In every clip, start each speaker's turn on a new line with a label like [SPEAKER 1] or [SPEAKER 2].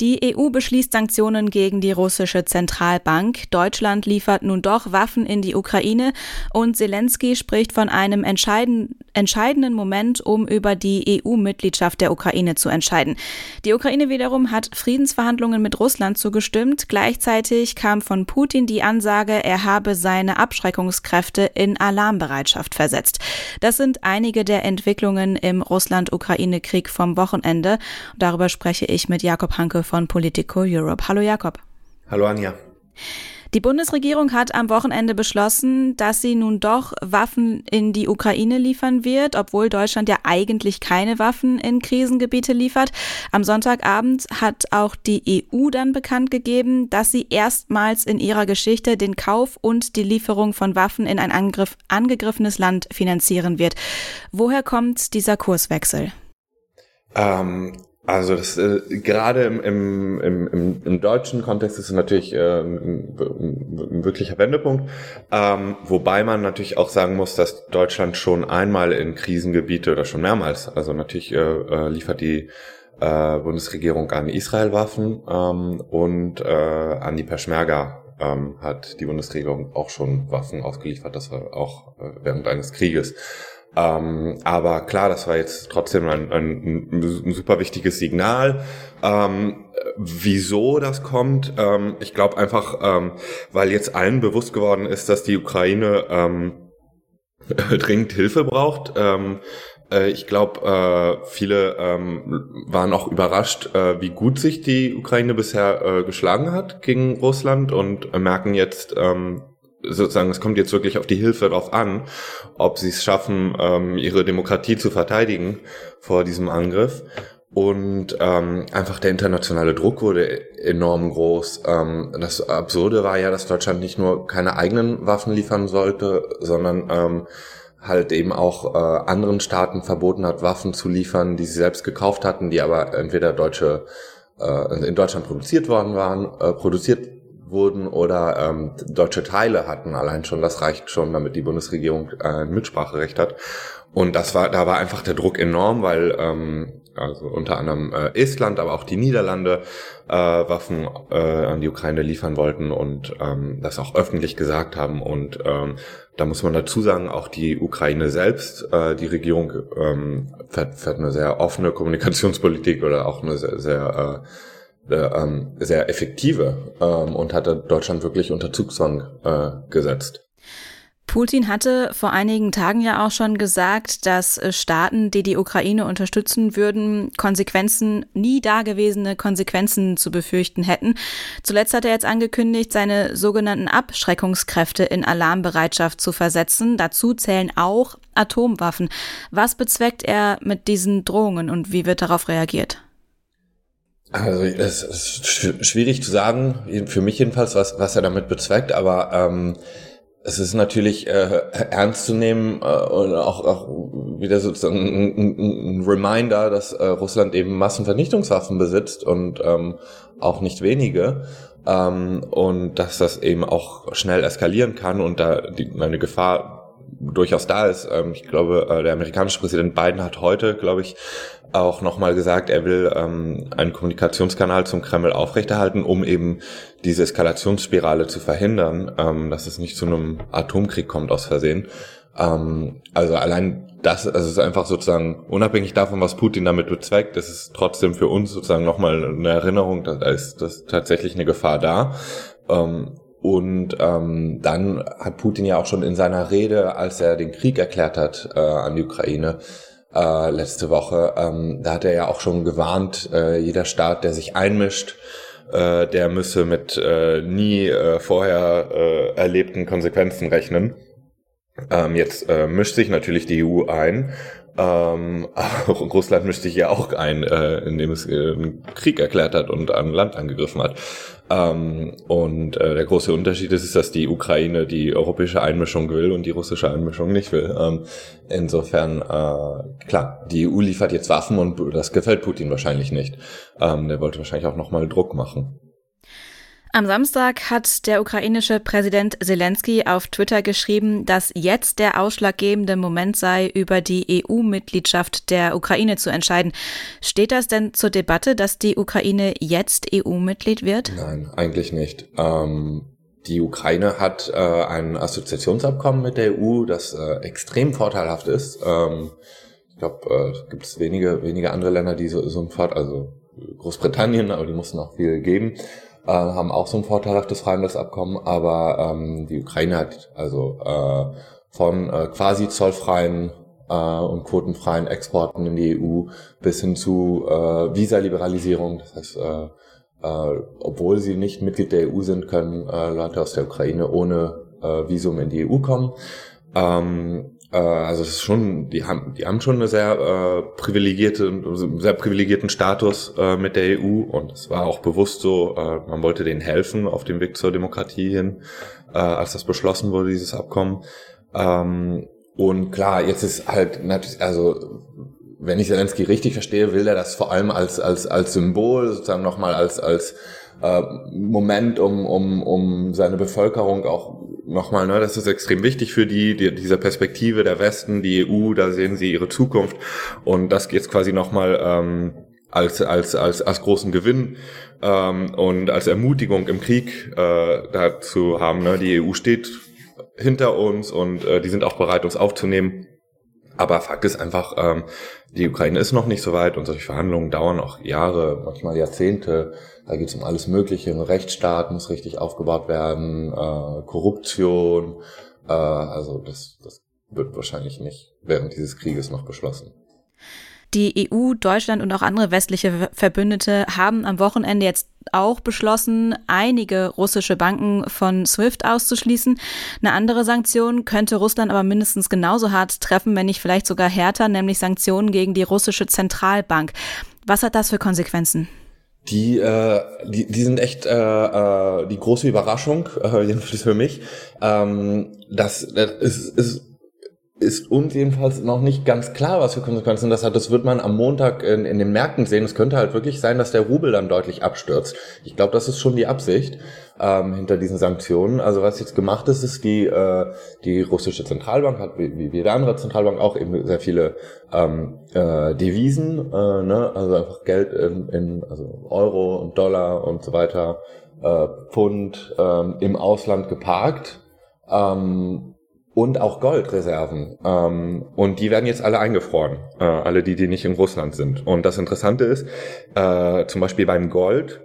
[SPEAKER 1] Die EU beschließt Sanktionen gegen die russische Zentralbank. Deutschland liefert nun doch Waffen in die Ukraine und Zelensky spricht von einem entscheidenden entscheidenden Moment, um über die EU-Mitgliedschaft der Ukraine zu entscheiden. Die Ukraine wiederum hat Friedensverhandlungen mit Russland zugestimmt. Gleichzeitig kam von Putin die Ansage, er habe seine Abschreckungskräfte in Alarmbereitschaft versetzt. Das sind einige der Entwicklungen im Russland-Ukraine-Krieg vom Wochenende. Darüber spreche ich mit Jakob Hanke von Politico Europe. Hallo Jakob.
[SPEAKER 2] Hallo Anja.
[SPEAKER 1] Die Bundesregierung hat am Wochenende beschlossen, dass sie nun doch Waffen in die Ukraine liefern wird, obwohl Deutschland ja eigentlich keine Waffen in Krisengebiete liefert. Am Sonntagabend hat auch die EU dann bekannt gegeben, dass sie erstmals in ihrer Geschichte den Kauf und die Lieferung von Waffen in ein Angriff, angegriffenes Land finanzieren wird. Woher kommt dieser Kurswechsel?
[SPEAKER 2] Ähm, also das äh, gerade im, im, im, im, deutschen Kontext ist es natürlich äh, ein, ein wirklicher Wendepunkt, ähm, wobei man natürlich auch sagen muss, dass Deutschland schon einmal in Krisengebiete oder schon mehrmals, also natürlich äh, äh, liefert die äh, Bundesregierung an Israel Waffen ähm, und äh, an die Peschmerga ähm, hat die Bundesregierung auch schon Waffen ausgeliefert, das war auch äh, während eines Krieges. Ähm, aber klar, das war jetzt trotzdem ein, ein, ein super wichtiges Signal. Ähm, wieso das kommt, ähm, ich glaube einfach, ähm, weil jetzt allen bewusst geworden ist, dass die Ukraine ähm, dringend Hilfe braucht. Ähm, äh, ich glaube, äh, viele waren auch überrascht, äh, wie gut sich die Ukraine bisher äh, geschlagen hat gegen Russland und merken jetzt, sozusagen, es kommt jetzt wirklich auf die Hilfe drauf an, ob sie es schaffen, ähm, ihre Demokratie zu verteidigen vor diesem Angriff. Und ähm, einfach der internationale Druck wurde enorm groß. Ähm, das Absurde war ja, dass Deutschland nicht nur keine eigenen Waffen liefern sollte, sondern ähm, halt eben auch äh, anderen Staaten verboten hat, Waffen zu liefern, die sie selbst gekauft hatten, die aber entweder deutsche äh, in Deutschland produziert worden waren, äh, produziert wurden oder ähm, deutsche Teile hatten. Allein schon, das reicht schon, damit die Bundesregierung äh, ein Mitspracherecht hat. Und das war, da war einfach der Druck enorm, weil ähm, also unter anderem äh, Estland, aber auch die Niederlande äh, Waffen äh, an die Ukraine liefern wollten und ähm, das auch öffentlich gesagt haben. Und ähm, da muss man dazu sagen, auch die Ukraine selbst, äh, die Regierung ähm, fährt, fährt eine sehr offene Kommunikationspolitik oder auch eine sehr, sehr äh, ähm, sehr effektive ähm, und hatte Deutschland wirklich unter Zugzwang äh, gesetzt.
[SPEAKER 1] Putin hatte vor einigen Tagen ja auch schon gesagt, dass äh, Staaten, die die Ukraine unterstützen würden, Konsequenzen, nie dagewesene Konsequenzen zu befürchten hätten. Zuletzt hat er jetzt angekündigt, seine sogenannten Abschreckungskräfte in Alarmbereitschaft zu versetzen. Dazu zählen auch Atomwaffen. Was bezweckt er mit diesen Drohungen und wie wird darauf reagiert?
[SPEAKER 2] Also es ist schwierig zu sagen, für mich jedenfalls, was, was er damit bezweckt, aber ähm, es ist natürlich äh, ernst zu nehmen äh, und auch, auch wieder sozusagen ein, ein Reminder, dass äh, Russland eben Massenvernichtungswaffen besitzt und ähm, auch nicht wenige ähm, und dass das eben auch schnell eskalieren kann und da die, eine Gefahr durchaus da ist. Ähm, ich glaube, äh, der amerikanische Präsident Biden hat heute, glaube ich, auch nochmal gesagt, er will ähm, einen Kommunikationskanal zum Kreml aufrechterhalten, um eben diese Eskalationsspirale zu verhindern, ähm, dass es nicht zu einem Atomkrieg kommt aus Versehen. Ähm, also allein das, also es ist einfach sozusagen unabhängig davon, was Putin damit bezweckt, ist es trotzdem für uns sozusagen nochmal eine Erinnerung, da ist, dass tatsächlich eine Gefahr da. Ähm, und ähm, dann hat Putin ja auch schon in seiner Rede, als er den Krieg erklärt hat äh, an die Ukraine, äh, letzte Woche. Ähm, da hat er ja auch schon gewarnt, äh, jeder Staat, der sich einmischt, äh, der müsse mit äh, nie äh, vorher äh, erlebten Konsequenzen rechnen. Ähm, jetzt äh, mischt sich natürlich die EU ein ähm, Russland mischt ja auch ein, äh, indem es äh, einen Krieg erklärt hat und ein Land angegriffen hat. Ähm, und äh, der große Unterschied ist, dass die Ukraine die europäische Einmischung will und die russische Einmischung nicht will. Ähm, insofern, äh, klar, die EU liefert jetzt Waffen und das gefällt Putin wahrscheinlich nicht. Ähm, der wollte wahrscheinlich auch nochmal Druck machen.
[SPEAKER 1] Am Samstag hat der ukrainische Präsident Zelensky auf Twitter geschrieben, dass jetzt der ausschlaggebende Moment sei, über die EU-Mitgliedschaft der Ukraine zu entscheiden. Steht das denn zur Debatte, dass die Ukraine jetzt EU-Mitglied wird?
[SPEAKER 2] Nein, eigentlich nicht. Ähm, die Ukraine hat äh, ein Assoziationsabkommen mit der EU, das äh, extrem vorteilhaft ist. Ähm, ich glaube, äh, gibt es wenige, wenige andere Länder, die so, so ein Vorteil, also Großbritannien, aber die mussten auch viel geben äh, haben auch so ein vorteilhaftes Freihandelsabkommen, aber ähm, die Ukraine hat also äh, von äh, quasi zollfreien äh, und quotenfreien Exporten in die EU bis hin zu äh, Visaliberalisierung. Das heißt, äh, äh, obwohl sie nicht Mitglied der EU sind, können äh, Leute aus der Ukraine ohne äh, Visum in die EU kommen. Ähm, äh, also es ist schon, die haben, die haben schon eine sehr äh, privilegierte, sehr privilegierten Status äh, mit der EU und es war auch bewusst so, äh, man wollte denen helfen auf dem Weg zur Demokratie hin, äh, als das beschlossen wurde, dieses Abkommen. Ähm, und klar, jetzt ist halt natürlich, also wenn ich Zelensky richtig verstehe, will er das vor allem als als als Symbol sozusagen nochmal als als äh, Moment, um um um seine Bevölkerung auch nochmal, ne, das ist extrem wichtig für die, die, diese Perspektive der Westen, die EU, da sehen sie ihre Zukunft und das geht quasi nochmal ähm, als, als, als, als großen Gewinn ähm, und als Ermutigung im Krieg äh, dazu haben. Ne? Die EU steht hinter uns und äh, die sind auch bereit, uns aufzunehmen. Aber Fakt ist einfach, ähm, die Ukraine ist noch nicht so weit und solche Verhandlungen dauern auch Jahre, manchmal Jahrzehnte. Da geht es um alles Mögliche. Ein Rechtsstaat muss richtig aufgebaut werden, äh, Korruption. Äh, also das, das wird wahrscheinlich nicht während dieses Krieges noch beschlossen.
[SPEAKER 1] Die EU, Deutschland und auch andere westliche Verbündete haben am Wochenende jetzt auch beschlossen, einige russische Banken von SWIFT auszuschließen. Eine andere Sanktion könnte Russland aber mindestens genauso hart treffen, wenn nicht vielleicht sogar härter, nämlich Sanktionen gegen die russische Zentralbank. Was hat das für Konsequenzen?
[SPEAKER 2] Die, äh, die, die sind echt äh, äh, die große Überraschung, äh, jedenfalls für mich. Ähm, das, das ist, ist ist uns jedenfalls noch nicht ganz klar, was für Konsequenzen das hat. Das wird man am Montag in, in den Märkten sehen. Es könnte halt wirklich sein, dass der Rubel dann deutlich abstürzt. Ich glaube, das ist schon die Absicht ähm, hinter diesen Sanktionen. Also was jetzt gemacht ist, ist die äh, die russische Zentralbank hat wie, wie jede andere Zentralbank auch eben sehr viele ähm, äh, Devisen, äh, ne? also einfach Geld in, in also Euro und Dollar und so weiter, äh, Pfund ähm, im Ausland geparkt. Ähm, und auch Goldreserven. Ähm, und die werden jetzt alle eingefroren, äh, alle die, die nicht in Russland sind. Und das Interessante ist, äh, zum Beispiel beim Gold,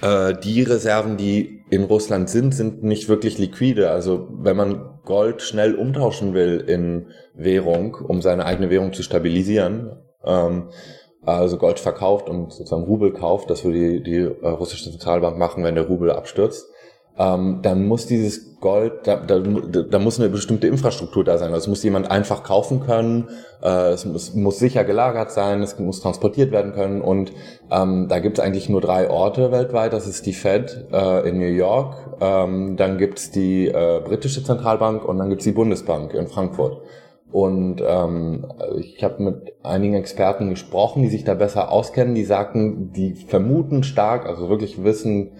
[SPEAKER 2] äh, die Reserven, die in Russland sind, sind nicht wirklich liquide. Also wenn man Gold schnell umtauschen will in Währung, um seine eigene Währung zu stabilisieren, ähm, also Gold verkauft und sozusagen Rubel kauft, das würde die, die äh, russische Zentralbank machen, wenn der Rubel abstürzt, ähm, dann muss dieses Gold, da, da, da muss eine bestimmte Infrastruktur da sein. Also es muss jemand einfach kaufen können, äh, es muss, muss sicher gelagert sein, es muss transportiert werden können und ähm, da gibt es eigentlich nur drei Orte weltweit. Das ist die Fed äh, in New York, ähm, dann gibt es die äh, britische Zentralbank und dann gibt es die Bundesbank in Frankfurt. Und ähm, ich habe mit einigen Experten gesprochen, die sich da besser auskennen, die sagten, die vermuten stark, also wirklich wissen,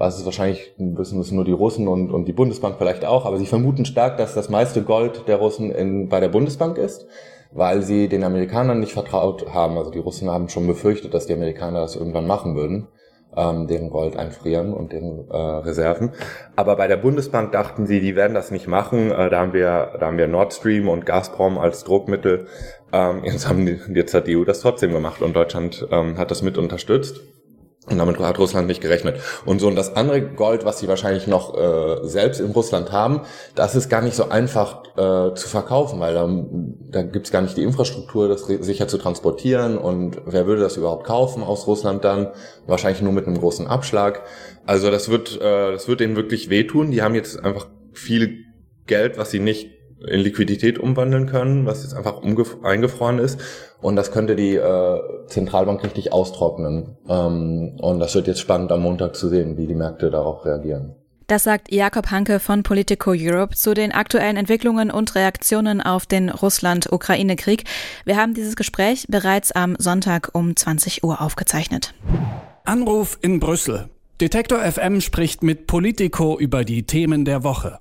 [SPEAKER 2] was es wahrscheinlich, wissen es nur die Russen und, und die Bundesbank vielleicht auch, aber sie vermuten stark, dass das meiste Gold der Russen in, bei der Bundesbank ist, weil sie den Amerikanern nicht vertraut haben. Also die Russen haben schon befürchtet, dass die Amerikaner das irgendwann machen würden, ähm, deren Gold einfrieren und deren äh, Reserven. Aber bei der Bundesbank dachten sie, die werden das nicht machen. Äh, da haben wir, da haben wir Nord Stream und Gazprom als Druckmittel. Ähm, jetzt haben die, jetzt hat die EU das trotzdem gemacht und Deutschland ähm, hat das mit unterstützt. Und damit hat Russland nicht gerechnet. Und so, und das andere Gold, was sie wahrscheinlich noch äh, selbst in Russland haben, das ist gar nicht so einfach äh, zu verkaufen, weil da, da gibt es gar nicht die Infrastruktur, das sicher zu transportieren. Und wer würde das überhaupt kaufen aus Russland dann? Wahrscheinlich nur mit einem großen Abschlag. Also das wird, äh, das wird denen wirklich wehtun. Die haben jetzt einfach viel Geld, was sie nicht in Liquidität umwandeln können, was jetzt einfach eingefroren ist. Und das könnte die äh, Zentralbank richtig austrocknen. Ähm, und das wird jetzt spannend am Montag zu sehen, wie die Märkte darauf reagieren.
[SPEAKER 1] Das sagt Jakob Hanke von Politico Europe zu den aktuellen Entwicklungen und Reaktionen auf den Russland-Ukraine-Krieg. Wir haben dieses Gespräch bereits am Sonntag um 20 Uhr aufgezeichnet.
[SPEAKER 3] Anruf in Brüssel. Detektor FM spricht mit Politico über die Themen der Woche.